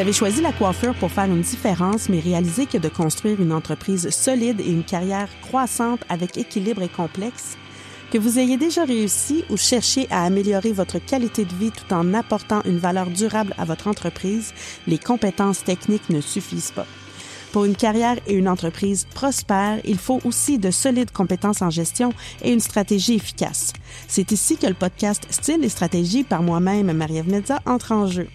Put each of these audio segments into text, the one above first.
Avez choisi la coiffure pour faire une différence, mais réalisez que de construire une entreprise solide et une carrière croissante avec équilibre et complexe, que vous ayez déjà réussi ou cherché à améliorer votre qualité de vie tout en apportant une valeur durable à votre entreprise, les compétences techniques ne suffisent pas. Pour une carrière et une entreprise prospère, il faut aussi de solides compétences en gestion et une stratégie efficace. C'est ici que le podcast Style et stratégie par moi-même, Marie-Ève Medza, entre en jeu.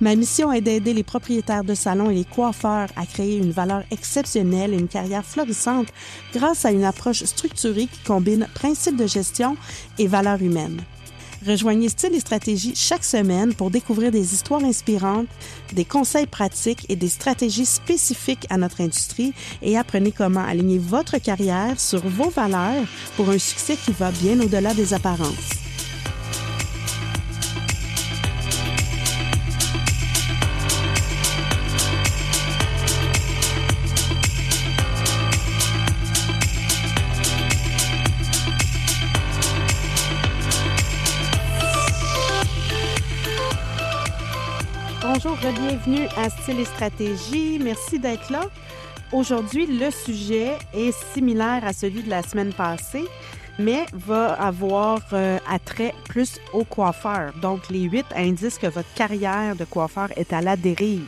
Ma mission est d'aider les propriétaires de salons et les coiffeurs à créer une valeur exceptionnelle et une carrière florissante grâce à une approche structurée qui combine principes de gestion et valeurs humaines. Rejoignez Style et Stratégie chaque semaine pour découvrir des histoires inspirantes, des conseils pratiques et des stratégies spécifiques à notre industrie et apprenez comment aligner votre carrière sur vos valeurs pour un succès qui va bien au-delà des apparences. Bienvenue à Style et Stratégie. Merci d'être là. Aujourd'hui, le sujet est similaire à celui de la semaine passée, mais va avoir euh, attrait plus aux coiffeurs. Donc, les huit indices que votre carrière de coiffeur est à la dérive.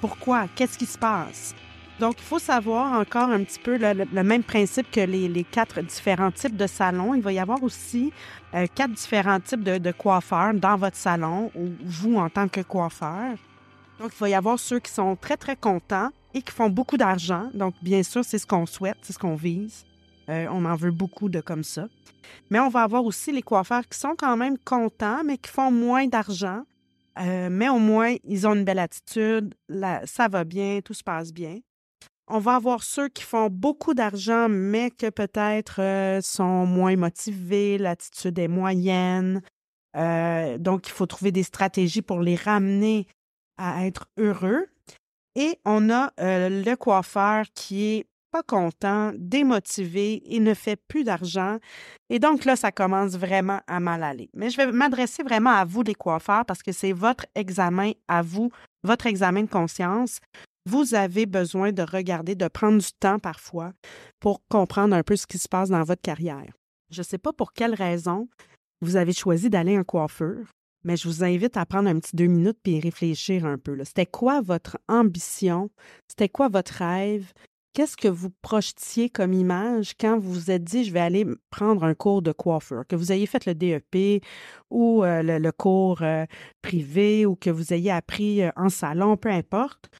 Pourquoi? Qu'est-ce qui se passe? Donc, il faut savoir encore un petit peu le, même principe que les, quatre différents types de salons. Il va y avoir aussi euh, quatre différents types de, coiffeurs dans votre salon ou vous en tant que coiffeur. Donc, il va y avoir ceux qui sont très, très contents et qui font beaucoup d'argent. Donc, bien sûr, c'est ce qu'on souhaite, c'est ce qu'on vise. Euh, on en veut beaucoup de comme ça. Mais on va avoir aussi les coiffeurs qui sont quand même contents, mais qui font moins d'argent. Euh, mais au moins, ils ont une belle attitude, ça va bien, tout se passe bien. On va avoir ceux qui font beaucoup d'argent, mais que peut-être euh, sont moins motivés, l'attitude est moyenne. Donc, il faut trouver des stratégies pour les ramener à être heureux. Et on a euh, le coiffeur qui est pas content, démotivé, il ne fait plus d'argent. Et donc là, ça commence vraiment à mal aller. Mais je vais m'adresser vraiment à vous, les coiffeurs, parce que c'est votre examen à vous, votre examen de conscience vous avez besoin de regarder, de prendre du temps parfois pour comprendre un peu ce qui se passe dans votre carrière. Je ne sais pas pour quelle raison vous avez choisi d'aller en coiffeur, mais je vous invite à prendre un petit deux minutes puis réfléchir un peu. C'était quoi votre ambition? C'était quoi votre rêve? Qu'est-ce que vous projetiez comme image quand vous vous êtes dit, je vais aller prendre un cours de coiffeur, que vous ayez fait le DEP ou euh, le, le, cours euh, privé ou que vous ayez appris euh, en salon, peu importe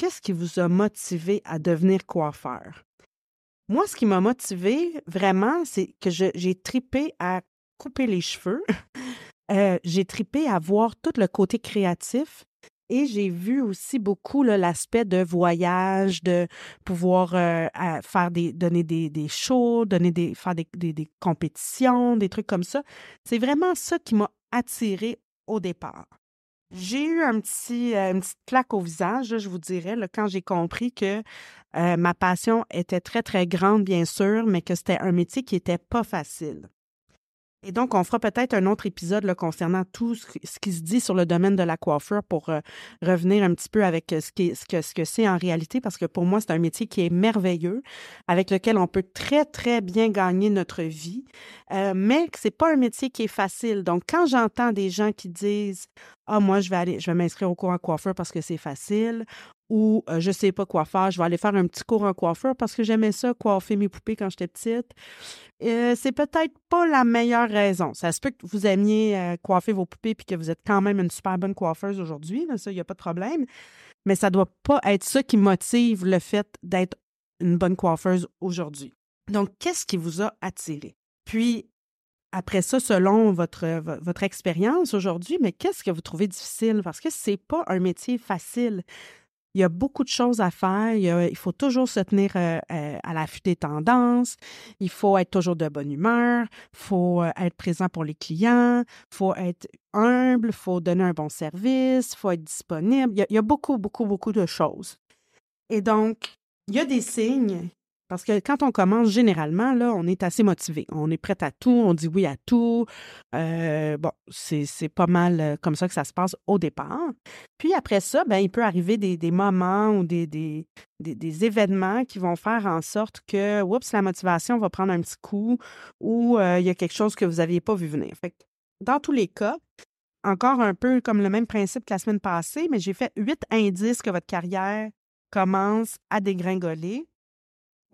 qu'est-ce qui vous a motivé à devenir coiffeur? Moi, ce qui m'a motivé vraiment, c'est que j'ai tripé à couper les cheveux. euh, j'ai tripé à voir tout le côté créatif. Et j'ai vu aussi beaucoup l'aspect de voyage, de pouvoir euh, faire des, donner des, des, shows, donner des, faire des, des, compétitions, des trucs comme ça. C'est vraiment ça qui m'a attiré au départ. J'ai eu un petit, euh, une petite claque au visage, je vous dirais, quand j'ai compris que ma passion était très, très grande, bien sûr, mais que c'était un métier qui n'était pas facile. Et donc, on fera peut-être un autre épisode concernant tout ce, qui se dit sur le domaine de la coiffure pour euh, revenir un petit peu avec que ce que c'est en réalité, parce que pour moi, c'est un métier qui est merveilleux, avec lequel on peut très, très bien gagner notre vie, euh, mais que c'est pas un métier qui est facile. Donc, quand j'entends des gens qui disent Ah, moi, je vais aller, je vais m'inscrire au cours en coiffeur parce que c'est facile, ou euh, je sais pas quoi faire, je vais aller faire un petit cours en coiffeur parce que j'aimais ça, coiffer mes poupées quand j'étais petite. Euh, c'est peut-être pas la meilleure raison. Ça se peut que vous aimiez euh, coiffer vos poupées puis que vous êtes quand même une super bonne coiffeuse aujourd'hui, ça, il n'y a pas de problème. Mais ça doit pas être ça qui motive le fait d'être une bonne coiffeuse aujourd'hui. Donc, qu'est-ce qui vous a attiré? Puis, après ça, selon votre, votre expérience aujourd'hui, mais qu'est-ce que vous trouvez difficile? Parce que c'est pas un métier facile. Il y a beaucoup de choses à faire. Il, faut toujours se tenir euh, euh, à l'affût des tendances. Il faut être toujours de bonne humeur. Il faut euh, être présent pour les clients. Il faut être humble. Il faut donner un bon service. Il faut être disponible. Il y, a, beaucoup, beaucoup, beaucoup de choses. Et donc, il y a des signes Parce que quand on commence, généralement, là, on est assez motivé. On est prêt à tout, on dit oui à tout. Euh, bon, c'est pas mal euh, comme ça que ça se passe au départ. Puis après ça, ben, il peut arriver des, moments ou des, des, des, événements qui vont faire en sorte que, oups, la motivation va prendre un petit coup ou euh, il y a quelque chose que vous n'aviez pas vu venir. Fait dans tous les cas, encore un peu comme le même principe que la semaine passée, mais j'ai fait huit indices que votre carrière commence à dégringoler.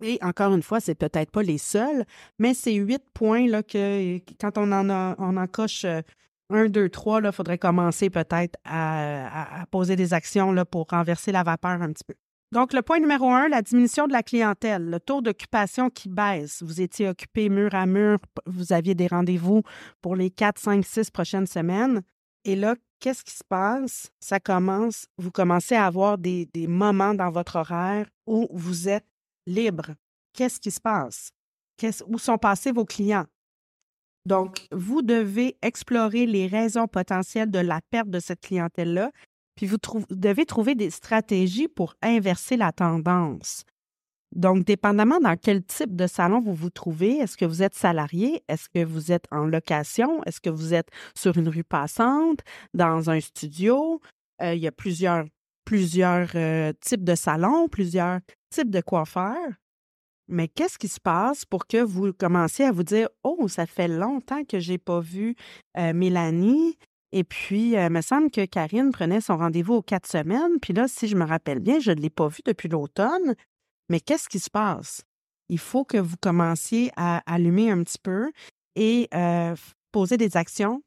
Et encore une fois, c'est peut-être pas les seuls, mais c'est huit points là, que quand on en, a, on en coche euh, un, deux, trois, il faudrait commencer peut-être à, poser des actions là, pour renverser la vapeur un petit peu. Donc, le point numéro un, la diminution de la clientèle, le taux d'occupation qui baisse. Vous étiez occupé mur à mur, vous aviez des rendez-vous pour les quatre, cinq, six prochaines semaines. Et là, qu'est-ce qui se passe? Ça commence, vous commencez à avoir des, des moments dans votre horaire où vous êtes libre. Qu'est-ce qui se passe? où sont passés vos clients? Donc, vous devez explorer les raisons potentielles de la perte de cette clientèle-là, puis vous, devez trouver des stratégies pour inverser la tendance. Donc, dépendamment dans quel type de salon vous vous trouvez, est-ce que vous êtes salarié? Est-ce que vous êtes en location? Est-ce que vous êtes sur une rue passante, dans un studio? Euh, il y a plusieurs, plusieurs euh, types de salons, plusieurs types de coiffeurs. Mais qu'est-ce qui se passe pour que vous commenciez à vous dire Oh, ça fait longtemps que je n'ai pas vu Mélanie. Et puis, il me semble que Karine prenait son rendez-vous aux quatre semaines. Puis là, si je me rappelle bien, je ne l'ai pas vue depuis l'automne. Mais qu'est-ce qui se passe? Il faut que vous commenciez à allumer un petit peu et poser des actions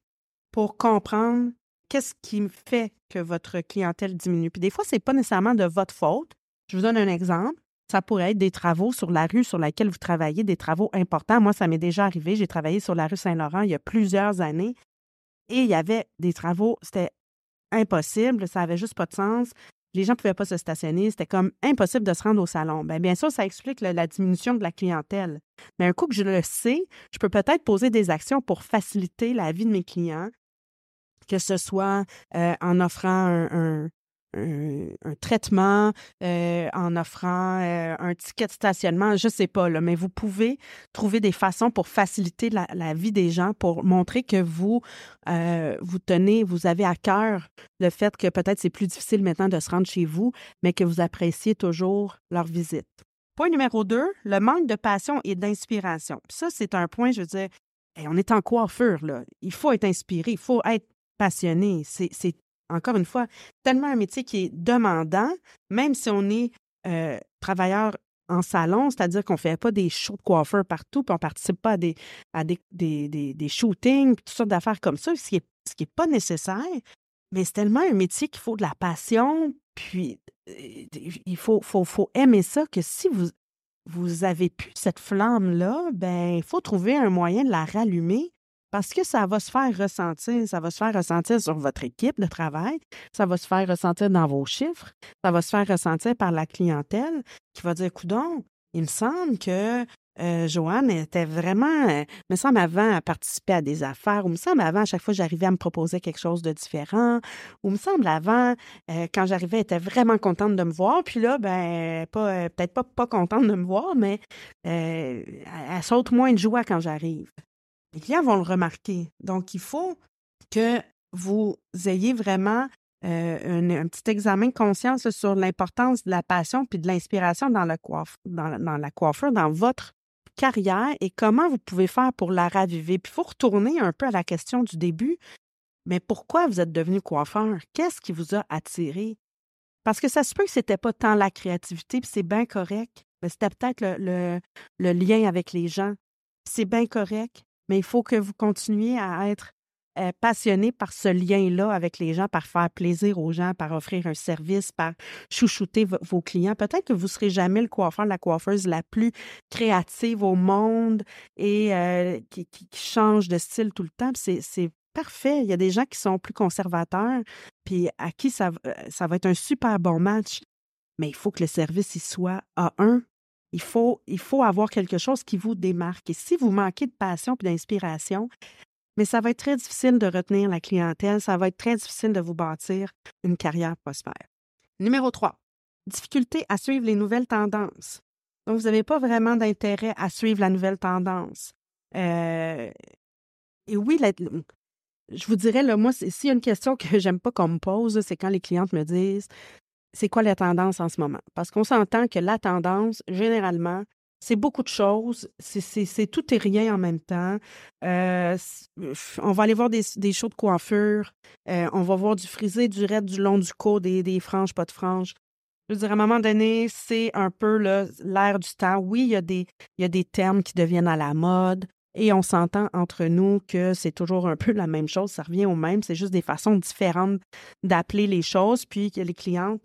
pour comprendre qu'est-ce qui fait que votre clientèle diminue. Puis des fois, ce n'est pas nécessairement de votre faute. Je vous donne un exemple. Ça pourrait être des travaux sur la rue sur laquelle vous travaillez, des travaux importants. Moi, ça m'est déjà arrivé. J'ai travaillé sur la rue Saint-Laurent il y a plusieurs années et il y avait des travaux, c'était impossible, ça n'avait juste pas de sens les gens ne pouvaient pas se stationner, c'était comme impossible de se rendre au salon. Bien, bien sûr, ça explique la diminution de la clientèle. Mais un coup que je le sais, je peux peut-être poser des actions pour faciliter la vie de mes clients, que ce soit euh, en offrant un, un, traitement, euh, en offrant euh, un ticket de stationnement, je ne sais pas, là, mais vous pouvez trouver des façons pour faciliter la, vie des gens, pour montrer que vous, euh, vous tenez, vous avez à cœur le fait que peut-être c'est plus difficile maintenant de se rendre chez vous, mais que vous appréciez toujours leur visite. Point numéro deux, le manque de passion et d'inspiration. ça, c'est un point, je veux dire, on est en coiffure, là. Il faut être inspiré, il faut être passionné. C'est encore une fois, tellement un métier qui est demandant, même si on est euh, travailleur en salon, c'est-à-dire qu'on ne fait pas des shows de coiffeurs partout, puis on ne participe pas à des, à des, des, shootings, puis toutes sortes d'affaires comme ça, ce qui n'est pas nécessaire. Mais c'est tellement un métier qu'il faut de la passion, puis euh, il faut, faut, faut aimer ça, que si vous, vous avez plus cette flamme-là, ben il faut trouver un moyen de la rallumer parce que ça va se faire ressentir, ça va se faire ressentir sur votre équipe de travail, ça va se faire ressentir dans vos chiffres, ça va se faire ressentir par la clientèle qui va dire, coudon, il me semble que euh, Joanne était vraiment, euh, me semble avant à participer à des affaires, ou me semble avant à chaque fois j'arrivais à me proposer quelque chose de différent, ou me semble avant euh, quand j'arrivais elle était vraiment contente de me voir, puis là ben pas peut-être pas pas contente de me voir, mais elle saute moins de joie quand j'arrive les clients vont le remarquer. Donc, il faut que vous ayez vraiment euh, un, petit examen de conscience sur l'importance de la passion puis de l'inspiration dans, dans, la coiffure, dans votre carrière et comment vous pouvez faire pour la raviver. Puis il faut retourner un peu à la question du début. Mais pourquoi vous êtes devenu coiffeur? Qu'est-ce qui vous a attiré? Parce que ça se peut que ce n'était pas tant la créativité, puis c'est bien correct. Mais c'était peut-être le, le, lien avec les gens. C'est bien correct mais il faut que vous continuiez à être euh, passionné par ce lien-là avec les gens, par faire plaisir aux gens, par offrir un service, par chouchouter vos clients. Peut-être que vous ne serez jamais le coiffeur, la coiffeuse la plus créative au monde et euh, qui, change de style tout le temps. C'est parfait. Il y a des gens qui sont plus conservateurs, puis à qui ça, euh, ça va être un super bon match. Mais il faut que le service y soit à un il faut, avoir quelque chose qui vous démarque. Et si vous manquez de passion et d'inspiration, mais ça va être très difficile de retenir la clientèle, ça va être très difficile de vous bâtir une carrière prospère. Numéro 3. Difficulté à suivre les nouvelles tendances. Donc, vous n'avez pas vraiment d'intérêt à suivre la nouvelle tendance. Euh, et oui, je vous dirais, là, moi, s'il y a une question que j'aime pas qu'on me pose, c'est quand les clientes me disent c'est quoi la tendance en ce moment? Parce qu'on s'entend que la tendance, généralement, c'est beaucoup de choses. C'est tout et rien en même temps. Euh, on va aller voir des, des shows de coiffure. Euh, on va voir du frisé, du raid, du long du cou, des, des franges, pas de franges. Je veux dire, à un moment donné, c'est un peu l'air du temps. Oui, il y, a des, il y a des termes qui deviennent à la mode. Et on s'entend entre nous que c'est toujours un peu la même chose, ça revient au même, c'est juste des façons différentes d'appeler les choses, puis que les clientes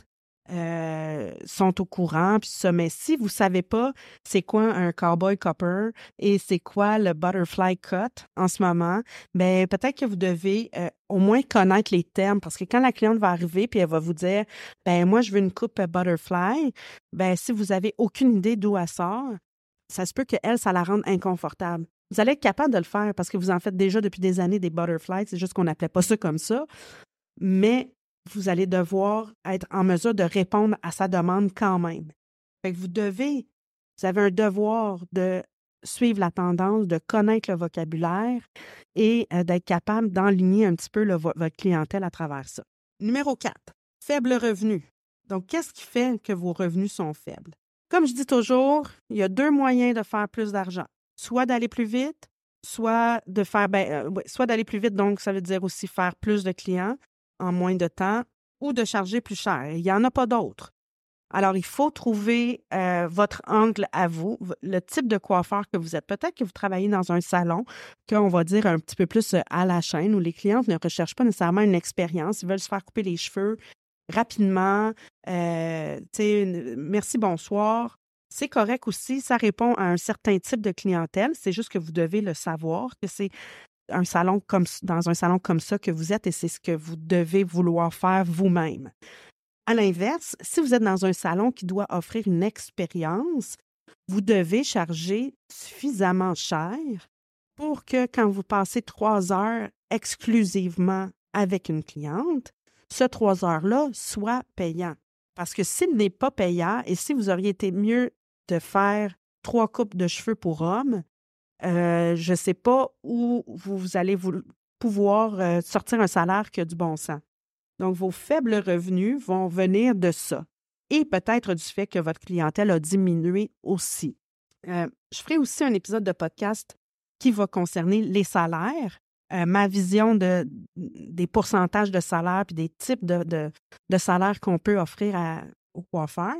euh, sont au courant, puis ça. Mais si vous savez pas c'est quoi un cowboy copper et c'est quoi le butterfly cut en ce moment, ben peut-être que vous devez euh, au moins connaître les termes parce que quand la cliente va arriver puis elle va vous dire ben moi je veux une coupe butterfly, ben si vous avez aucune idée d'où elle sort, ça se peut que elle ça la rende inconfortable. Vous allez être capable de le faire parce que vous en faites déjà depuis des années des butterflies, c'est juste qu'on n'appelait pas ça comme ça. Mais vous allez devoir être en mesure de répondre à sa demande quand même. Vous devez, vous avez un devoir de suivre la tendance, de connaître le vocabulaire et euh, d'être capable d'enligner un petit peu votre clientèle à travers ça. Numéro 4, faible revenu. Donc, qu'est-ce qui fait que vos revenus sont faibles? Comme je dis toujours, il y a deux moyens de faire plus d'argent. Soit d'aller plus vite, soit de faire ben, euh, soit d'aller plus vite, donc ça veut dire aussi faire plus de clients, en moins de temps ou de charger plus cher. Il n'y en a pas d'autres. Alors, il faut trouver euh, votre angle à vous, le type de coiffeur que vous êtes. Peut-être que vous travaillez dans un salon qu'on va dire un petit peu plus euh, à la chaîne, où les clients ne recherchent pas nécessairement une expérience. Ils veulent se faire couper les cheveux rapidement. Euh, merci, bonsoir. C'est correct aussi. Ça répond à un certain type de clientèle. C'est juste que vous devez le savoir, que c'est un salon comme dans un salon comme ça que vous êtes et c'est ce que vous devez vouloir faire vous-même. À l'inverse, si vous êtes dans un salon qui doit offrir une expérience, vous devez charger suffisamment cher pour que quand vous passez trois heures exclusivement avec une cliente, ce trois heures-là soit payant. Parce que s'il n'est pas payant et si vous auriez été mieux de faire trois coupes de cheveux pour hommes, euh, je ne sais pas où vous, allez pouvoir euh, sortir un salaire qui a du bon sens. Donc, vos faibles revenus vont venir de ça et peut-être du fait que votre clientèle a diminué aussi. Euh, je ferai aussi un épisode de podcast qui va concerner les salaires, ma vision de, des pourcentages de salaire et des types de, de, salaires qu'on peut offrir aux coiffeurs.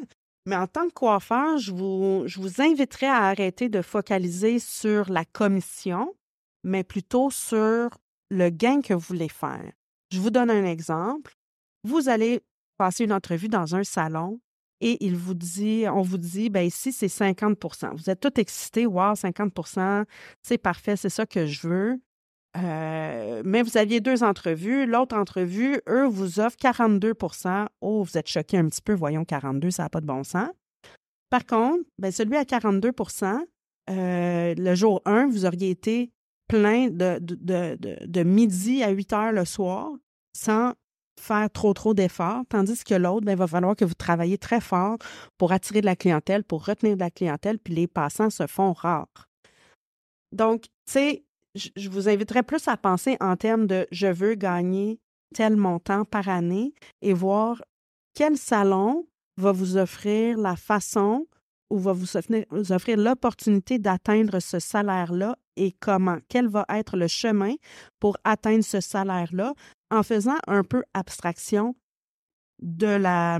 Mais en tant que coiffeur, je vous, je inviterais à arrêter de focaliser sur la commission, mais plutôt sur le gain que vous voulez faire. Je vous donne un exemple. Vous allez passer une entrevue dans un salon et il vous dit, on vous dit, ben ici, c'est 50% Vous êtes tout excité, wow, 50% c'est parfait, c'est ça que je veux. Euh, mais vous aviez deux entrevues. L'autre entrevue, eux, vous offrent 42% Oh, vous êtes choqué un petit peu, voyons, 42 ça n'a pas de bon sens. Par contre, ben, celui à 42% euh, le jour 1, vous auriez été plein de, de, de, midi à 8 heures le soir sans faire trop, trop d'efforts, tandis que l'autre, ben, il va falloir que vous travaillez très fort pour attirer de la clientèle, pour retenir de la clientèle, puis les passants se font rares. Donc, tu sais, je vous inviterais plus à penser en termes de je veux gagner tel montant par année et voir quel salon va vous offrir la façon ou va vous offrir, l'opportunité d'atteindre ce salaire-là et comment, quel va être le chemin pour atteindre ce salaire-là en faisant un peu abstraction de la,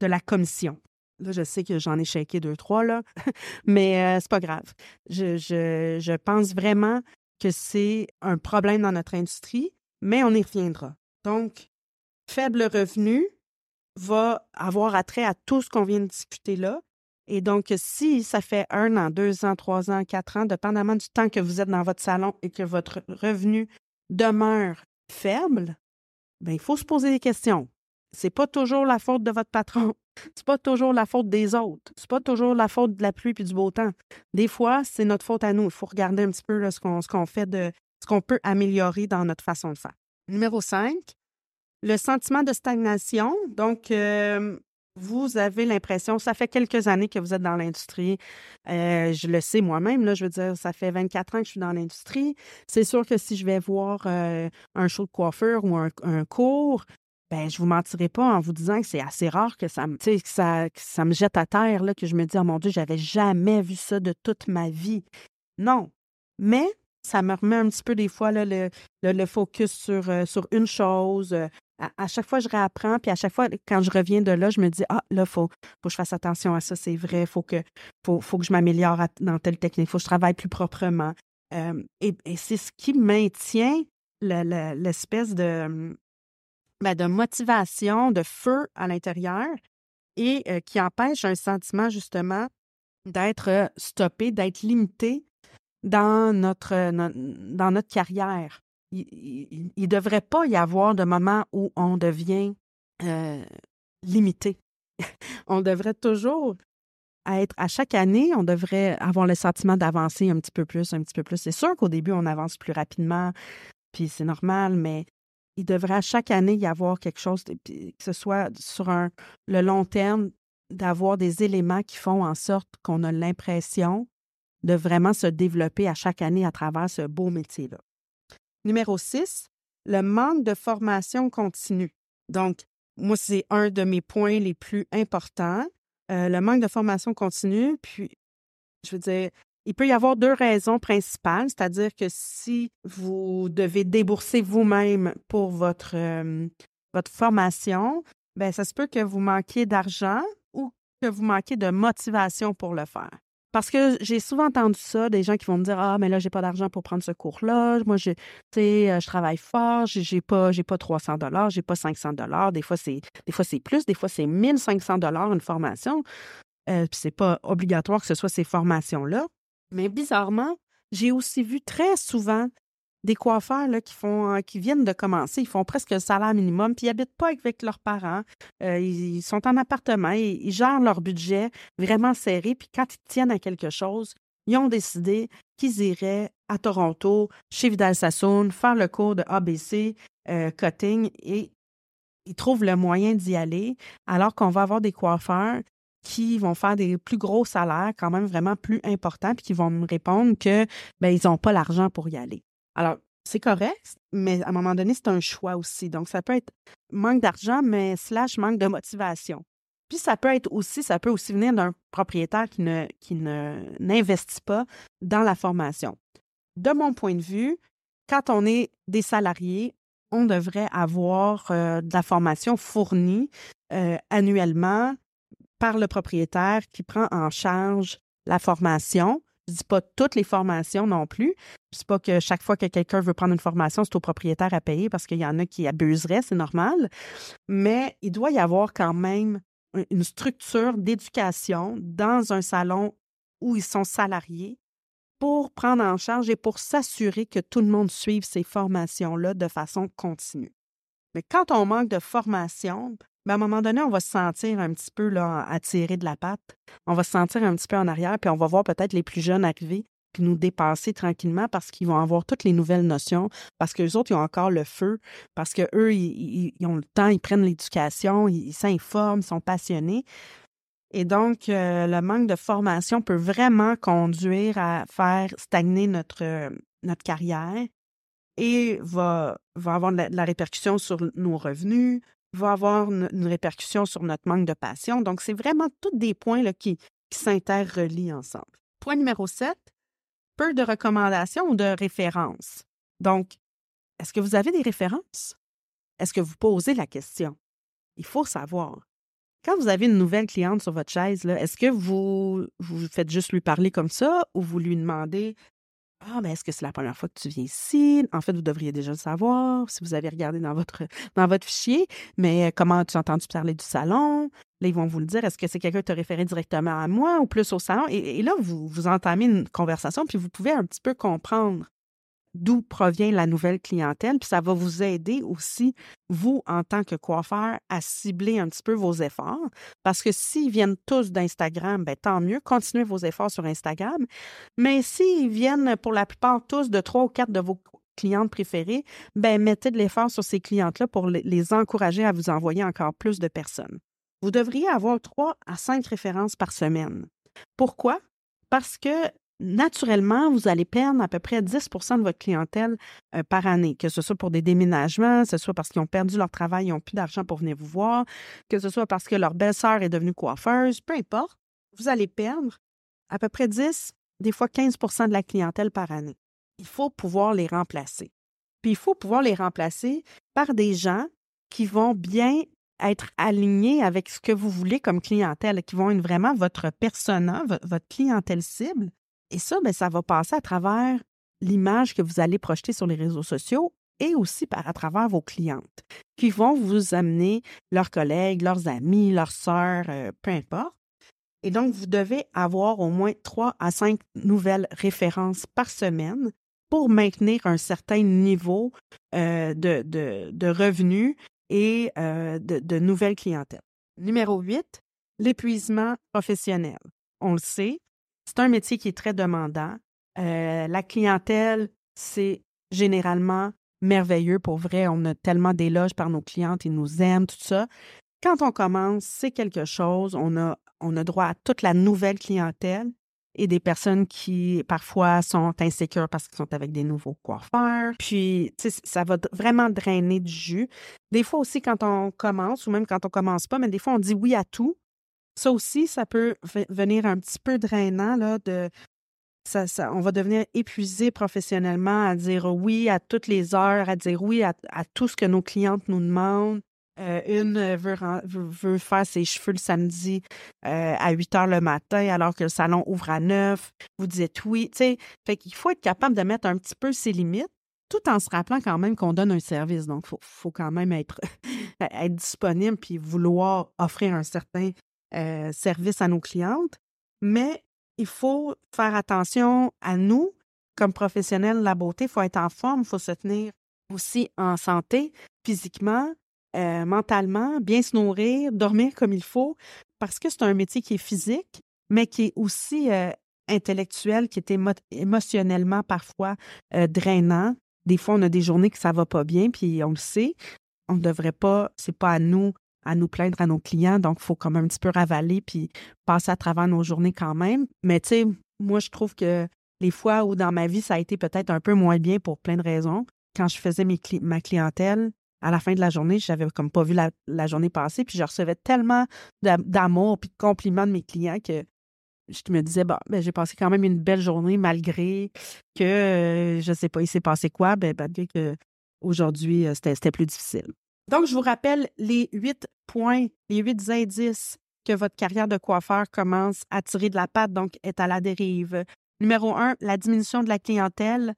la commission. Là, je sais que j'en ai shaké deux, trois, là, mais euh, c'est pas grave. Je, je, je pense vraiment que c'est un problème dans notre industrie, mais on y reviendra. Donc, faible revenu va avoir attrait à tout ce qu'on vient de discuter là. Et donc, si ça fait un an, deux ans, trois ans, quatre ans, dépendamment du temps que vous êtes dans votre salon et que votre revenu demeure faible, bien, il faut se poser des questions. C'est pas toujours la faute de votre patron. C'est pas toujours la faute des autres. C'est pas toujours la faute de la pluie puis du beau temps. Des fois, c'est notre faute à nous. Il faut regarder un petit peu ce qu'on fait de ce qu'on peut améliorer dans notre façon de faire. Numéro 5, le sentiment de stagnation. Donc, euh, vous avez l'impression, ça fait quelques années que vous êtes dans l'industrie. Euh, je le sais moi-même, là, je veux dire, ça fait 24 ans que je suis dans l'industrie. C'est sûr que si je vais voir euh, un show de coiffeur ou un, cours, ben, je vous mentirai pas en vous disant que c'est assez rare que ça, me, que ça, que ça me jette à terre, là, que je me dis, oh mon Dieu, j'avais jamais vu ça de toute ma vie. Non. Mais ça me remet un petit peu des fois là, le, le, focus sur, euh, sur une chose, à, chaque fois, je réapprends, puis à chaque fois, quand je reviens de là, je me dis Ah, là, il faut, faut que je fasse attention à ça, c'est vrai, il faut que, faut, faut que je m'améliore dans telle technique, il faut que je travaille plus proprement. et, c'est ce qui maintient l'espèce de, ben, de motivation, de feu à l'intérieur et euh, qui empêche un sentiment justement d'être euh, stoppé, d'être limité dans notre, dans notre carrière il ne devrait pas y avoir de moment où on devient euh, limité. on devrait toujours être, à chaque année, on devrait avoir le sentiment d'avancer un petit peu plus, un petit peu plus. C'est sûr qu'au début, on avance plus rapidement, puis c'est normal, mais il devrait à chaque année y avoir quelque chose, que ce soit sur un, le long terme, d'avoir des éléments qui font en sorte qu'on a l'impression de vraiment se développer à chaque année à travers ce beau métier-là. Numéro 6, le manque de formation continue. Donc, moi, c'est un de mes points les plus importants. Euh, le manque de formation continue, puis, je veux dire, il peut y avoir deux raisons principales, c'est-à-dire que si vous devez débourser vous-même pour votre, euh, votre formation, bien, ça se peut que vous manquiez d'argent ou que vous manquiez de motivation pour le faire. Parce que j'ai souvent entendu ça, des gens qui vont me dire Ah, mais là, j'ai pas d'argent pour prendre ce cours-là. Moi, je, euh, je travaille fort, j'ai pas, pas 300 dollars, j'ai pas 500 dollars. Des fois, c'est, des fois, c'est plus, des fois, c'est 1500 dollars une formation. Euh, c'est pas obligatoire que ce soit ces formations-là. Mais bizarrement, j'ai aussi vu très souvent des coiffeurs qui font euh, qui viennent de commencer, ils font presque le salaire minimum, puis ils n'habitent pas avec leurs parents. Euh, ils, sont en appartement, ils, ils, gèrent leur budget vraiment serré, puis quand ils tiennent à quelque chose, ils ont décidé qu'ils iraient à Toronto, chez Vidal Sassoon, faire le cours de ABC, euh, cutting, et ils trouvent le moyen d'y aller, alors qu'on va avoir des coiffeurs qui vont faire des plus gros salaires, quand même vraiment plus importants, puis qui vont me répondre que ben, ils n'ont pas l'argent pour y aller. Alors, c'est correct, mais à un moment donné, c'est un choix aussi. Donc, ça peut être manque d'argent, mais slash manque de motivation. Puis ça peut être aussi, ça peut aussi venir d'un propriétaire qui n'investit pas dans la formation. De mon point de vue, quand on est des salariés, on devrait avoir euh, de la formation fournie euh, annuellement par le propriétaire qui prend en charge la formation je dis pas toutes les formations non plus. Je dis pas que chaque fois que quelqu'un veut prendre une formation, c'est au propriétaire à payer parce qu'il y en a qui abuseraient, c'est normal. Mais il doit y avoir quand même une structure d'éducation dans un salon où ils sont salariés pour prendre en charge et pour s'assurer que tout le monde suive ces formations-là de façon continue. Mais quand on manque de formation, à un moment donné, on va se sentir un petit peu attiré de la patte. On va se sentir un petit peu en arrière, puis on va voir peut-être les plus jeunes arriver puis nous dépasser tranquillement parce qu'ils vont avoir toutes les nouvelles notions, parce qu'eux autres, ils ont encore le feu, parce qu'eux, ils, ils, ont le temps, ils prennent l'éducation, ils s'informent, ils sont passionnés. Et donc, euh, le manque de formation peut vraiment conduire à faire stagner notre, notre carrière et va, va avoir de la répercussion sur nos revenus, va avoir une, répercussion sur notre manque de passion. Donc, c'est vraiment tous des points là, qui, s'interrelient ensemble. Point numéro 7, peu de recommandations ou de références. Donc, est-ce que vous avez des références? Est-ce que vous posez la question? Il faut savoir. Quand vous avez une nouvelle cliente sur votre chaise, est-ce que vous, vous faites juste lui parler comme ça ou vous lui demandez ah, mais est-ce que c'est la première fois que tu viens ici? En fait, vous devriez déjà le savoir si vous avez regardé dans votre, dans votre fichier. Mais euh, comment tu as entendu parler du salon? Là, ils vont vous le dire. Est-ce que c'est quelqu'un qui t'a référé directement à moi ou plus au salon? Et, et, là, vous, vous entamez une conversation, puis vous pouvez un petit peu comprendre d'où provient la nouvelle clientèle, puis ça va vous aider aussi, vous, en tant que coiffeur, à cibler un petit peu vos efforts. Parce que s'ils viennent tous d'Instagram, ben, tant mieux, continuez vos efforts sur Instagram. Mais s'ils viennent pour la plupart tous de trois ou quatre de vos clientes préférées, ben, mettez de l'effort sur ces clientes-là pour les encourager à vous envoyer encore plus de personnes. vous devriez avoir trois à cinq références par semaine. Pourquoi? Parce que naturellement, vous allez perdre à peu près 10% de votre clientèle euh, par année, que ce soit pour des déménagements, que ce soit parce qu'ils ont perdu leur travail, ils n'ont plus d'argent pour venir vous voir, que ce soit parce que leur belle-sœur est devenue coiffeuse, peu importe, vous allez perdre à peu près 10, des fois 15% de la clientèle par année. Il faut pouvoir les remplacer. Puis il faut pouvoir les remplacer par des gens qui vont bien être alignés avec ce que vous voulez comme clientèle, qui vont être vraiment votre persona, votre clientèle cible. Et ça, bien, ça va passer à travers l'image que vous allez projeter sur les réseaux sociaux et aussi par à travers vos clientes qui vont vous amener leurs collègues, leurs amis, leurs sœurs, euh, peu importe. Et donc, vous devez avoir au moins trois à cinq nouvelles références par semaine pour maintenir un certain niveau euh, de, de, revenus et euh, de, de nouvelles clientèles. Numéro 8, l'épuisement professionnel. On le sait, c'est un métier qui est très demandant. Euh, la clientèle, c'est généralement merveilleux pour vrai. On a tellement d'éloges par nos clientes, ils nous aiment, tout ça. Quand on commence, c'est quelque chose. On a, droit à toute la nouvelle clientèle et des personnes qui parfois sont insécures parce qu'ils sont avec des nouveaux coiffeurs. Puis, ça va vraiment drainer du jus. Des fois aussi, quand on commence, ou même quand on commence pas, mais des fois, on dit oui à tout. Ça aussi, ça peut venir un petit peu drainant, là, de. Ça, on va devenir épuisé professionnellement à dire oui à toutes les heures, à dire oui à, tout ce que nos clientes nous demandent. Euh, une veut, faire ses cheveux le samedi euh, à 8 heures le matin alors que le salon ouvre à 9. Vous dites oui. Tu sais, fait qu'il faut être capable de mettre un petit peu ses limites tout en se rappelant quand même qu'on donne un service. Donc, il faut, faut, quand même être, être disponible puis vouloir offrir un certain euh, service à nos clientes, mais il faut faire attention à nous, comme professionnels de la beauté. Il faut être en forme, il faut se tenir aussi en santé, physiquement, euh, mentalement, bien se nourrir, dormir comme il faut, parce que c'est un métier qui est physique, mais qui est aussi euh, intellectuel, qui est émotionnellement parfois drainant. Des fois, on a des journées que ça va pas bien, puis on le sait. On ne devrait pas, c'est pas à nous à nous plaindre à nos clients. Donc, il faut comme un petit peu ravaler puis passer à travers nos journées quand même. Mais tu sais, moi, je trouve que les fois où dans ma vie, ça a été peut-être un peu moins bien pour plein de raisons, quand je faisais ma clientèle, à la fin de la journée, j'avais comme pas vu la, journée passer, puis je recevais tellement d'amour puis de compliments de mes clients que je me disais, ben, j'ai passé quand même une belle journée malgré que, euh, je sais pas, il s'est passé quoi, ben, malgré que aujourd'hui, euh, c'était plus difficile. Donc, je vous rappelle les huit points, les huit indices que votre carrière de coiffeur commence à tirer de la patte, donc est à la dérive. Numéro un, la diminution de la clientèle.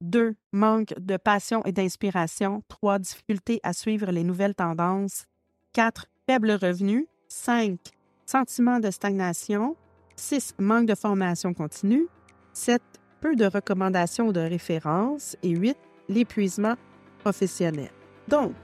Deux, manque de passion et d'inspiration. Trois, difficulté à suivre les nouvelles tendances. Quatre, faible revenu. Cinq, sentiment de stagnation. Six, manque de formation continue. Sept, peu de recommandations ou de références. Et huit, l'épuisement professionnel. Donc,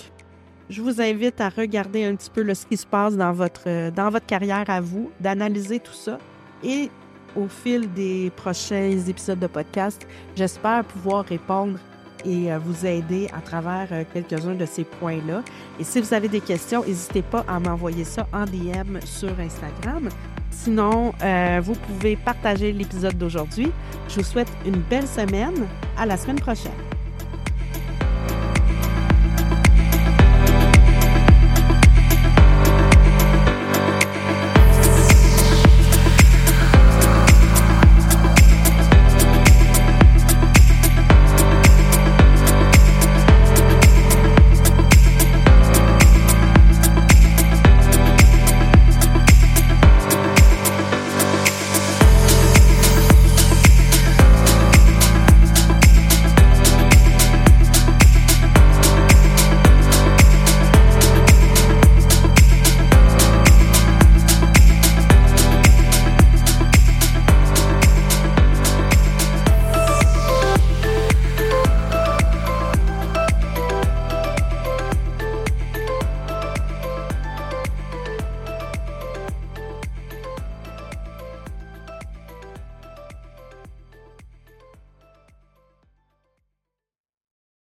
je vous invite à regarder un petit peu ce qui se passe dans votre, euh, dans votre carrière à vous, d'analyser tout ça. Et au fil des prochains épisodes de podcast, j'espère pouvoir répondre et euh, vous aider à travers euh, quelques-uns de ces points-là. Et si vous avez des questions, n'hésitez pas à m'envoyer ça en DM sur Instagram. Sinon, vous pouvez partager l'épisode d'aujourd'hui. Je vous souhaite une belle semaine. À la semaine prochaine.